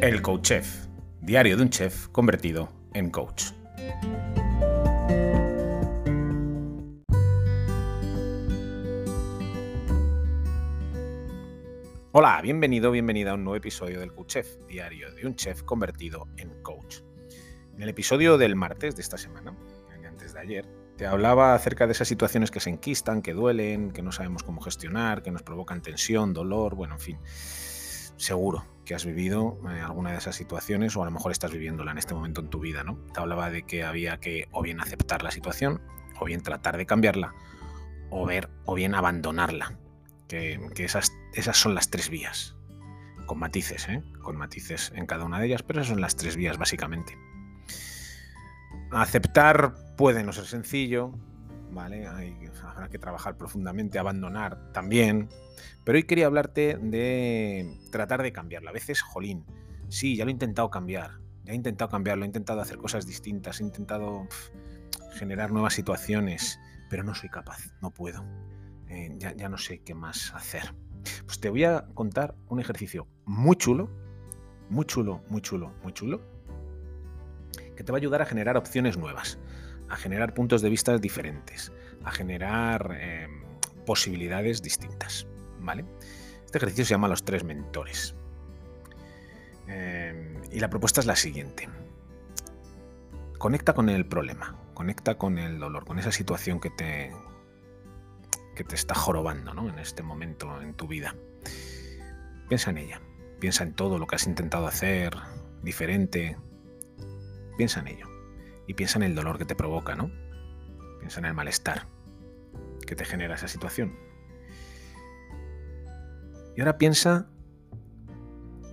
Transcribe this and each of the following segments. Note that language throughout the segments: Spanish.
El Coach Chef, diario de un chef convertido en coach. Hola, bienvenido, bienvenida a un nuevo episodio del Coach Chef, diario de un chef convertido en coach. En el episodio del martes de esta semana, antes de ayer, te hablaba acerca de esas situaciones que se enquistan, que duelen, que no sabemos cómo gestionar, que nos provocan tensión, dolor, bueno, en fin. Seguro que has vivido eh, alguna de esas situaciones o a lo mejor estás viviéndola en este momento en tu vida, ¿no? Te hablaba de que había que o bien aceptar la situación, o bien tratar de cambiarla, o ver, o bien abandonarla. Que, esas, esas son las tres vías. Con matices, ¿eh? Con matices en cada una de ellas, pero esas son las tres vías básicamente. Aceptar puede no ser sencillo, ¿vale? habrá que trabajar profundamente, abandonar también. Pero hoy quería hablarte de tratar de cambiarlo. A veces, jolín, sí, ya lo he intentado cambiar, ya he intentado cambiarlo, he intentado hacer cosas distintas, he intentado generar nuevas situaciones, pero no soy capaz, no puedo. Eh, ya, ya no sé qué más hacer. Pues te voy a contar un ejercicio muy chulo, muy chulo, muy chulo, muy chulo, que te va a ayudar a generar opciones nuevas, a generar puntos de vista diferentes, a generar em, posibilidades distintas. ¿vale? Este ejercicio se llama los tres mentores. Em, y la propuesta es la siguiente. Conecta con el problema, conecta con el dolor, con esa situación que te, que te está jorobando en este momento en tu vida. Piensa en ella, piensa en todo lo que has intentado hacer diferente, Piensa en ello. Y piensa en el dolor que te provoca, ¿no? Piensa en el malestar que te genera esa situación. Y ahora piensa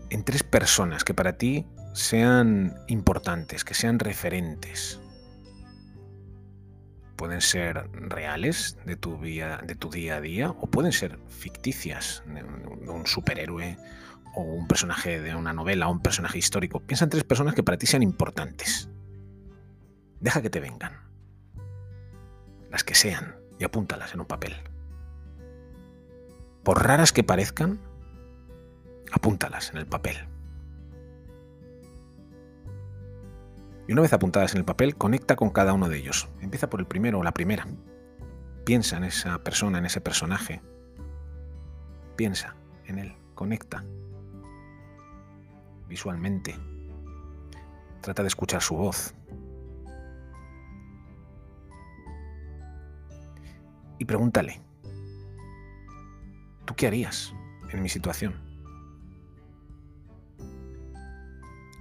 en tres personas que para ti sean importantes, que sean referentes. Pueden ser reales de tu, día, a día o pueden ser ficticias, un superhéroe o un personaje de una novela o un personaje histórico. Piensa en tres personas que para ti sean importantes. Deja que te vengan. Las que sean y apúntalas en un papel. Por raras que parezcan, apúntalas en el papel. Y una vez apuntadas en el papel, conecta con cada uno de ellos. Empieza por el primero o la primera. Piensa en esa persona, en ese personaje. Piensa en él, conecta visualmente. Trata de escuchar su voz. Y pregúntale, ¿tú qué harías en mi situación?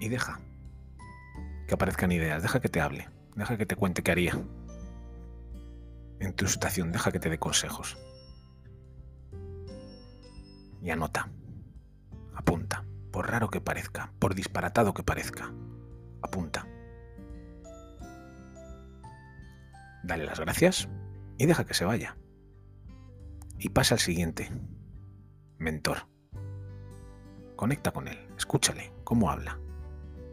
Y deja que aparezcan ideas, deja que te hable, deja que te cuente qué haría en tu situación, deja que te dé consejos. Y anota, apunta por raro que parezca, por disparatado que parezca. Apunta. Dale las gracias y deja que se vaya. Y pasa al siguiente. Mentor. Conecta con él, escúchale, cómo habla,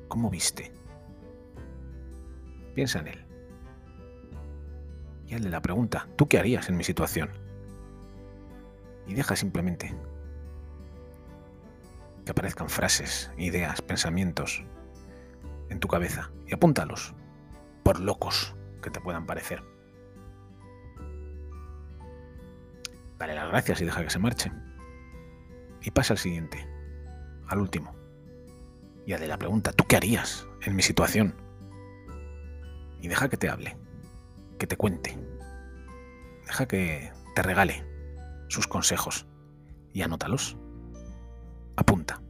cómo viste. Piensa en él. Y hazle la pregunta, ¿tú qué harías en mi situación? Y deja simplemente que aparezcan frases, ideas, pensamientos en tu cabeza y apúntalos, por locos que te puedan parecer. Dale las gracias y deja que se marche. Y pasa al siguiente, al último. Y hazle la pregunta, ¿tú qué harías en mi situación? Y deja que te hable, que te cuente. Deja que te regale sus consejos y anótalos apunta.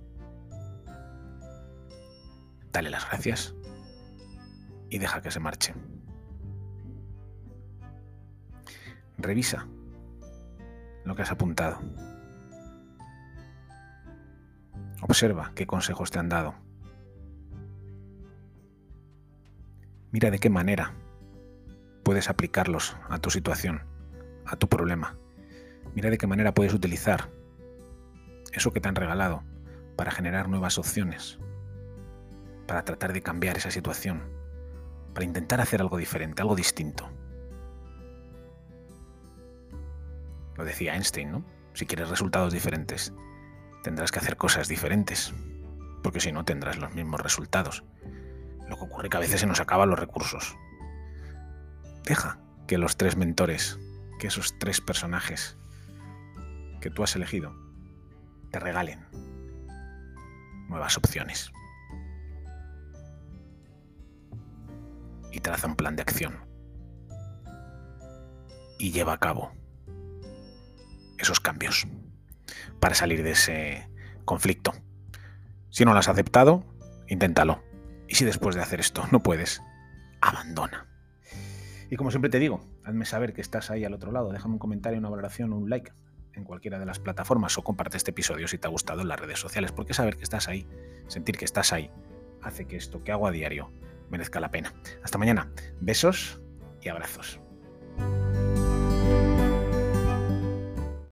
Dale las gracias y deja que se marche. Revisa lo que has apuntado. Observa qué consejos te han dado. Mira de qué manera puedes aplicarlos a tu situación, a tu problema. Mira de qué manera puedes utilizar eso que te han regalado, para generar nuevas opciones, para tratar de cambiar esa situación, para intentar hacer algo diferente, algo distinto. Decía Einstein, ¿no? Si quieres resultados diferentes, tendrás que hacer cosas diferentes. porque si no tendrás los mismos resultados. Lo que ocurre que a veces se nos acaban los recursos. Deja que los tres mentores, que esos tres personajes que tú has elegido, te regalen nuevas opciones. Y traza un plan de acción. Y lleva a cabo esos cambios para salir de ese conflicto. Si no lo has aceptado, inténtalo. Y si después de hacer esto no puedes, abandona. Y como siempre te digo, hazme saber que estás ahí al otro lado. Déjame un comentario, una valoración, un like en cualquiera de las plataformas o comparte este episodio si te ha gustado en las redes sociales, porque saber que estás ahí, sentir que estás ahí, hace que esto que hago a diario merezca la pena. Hasta mañana. Besos y abrazos.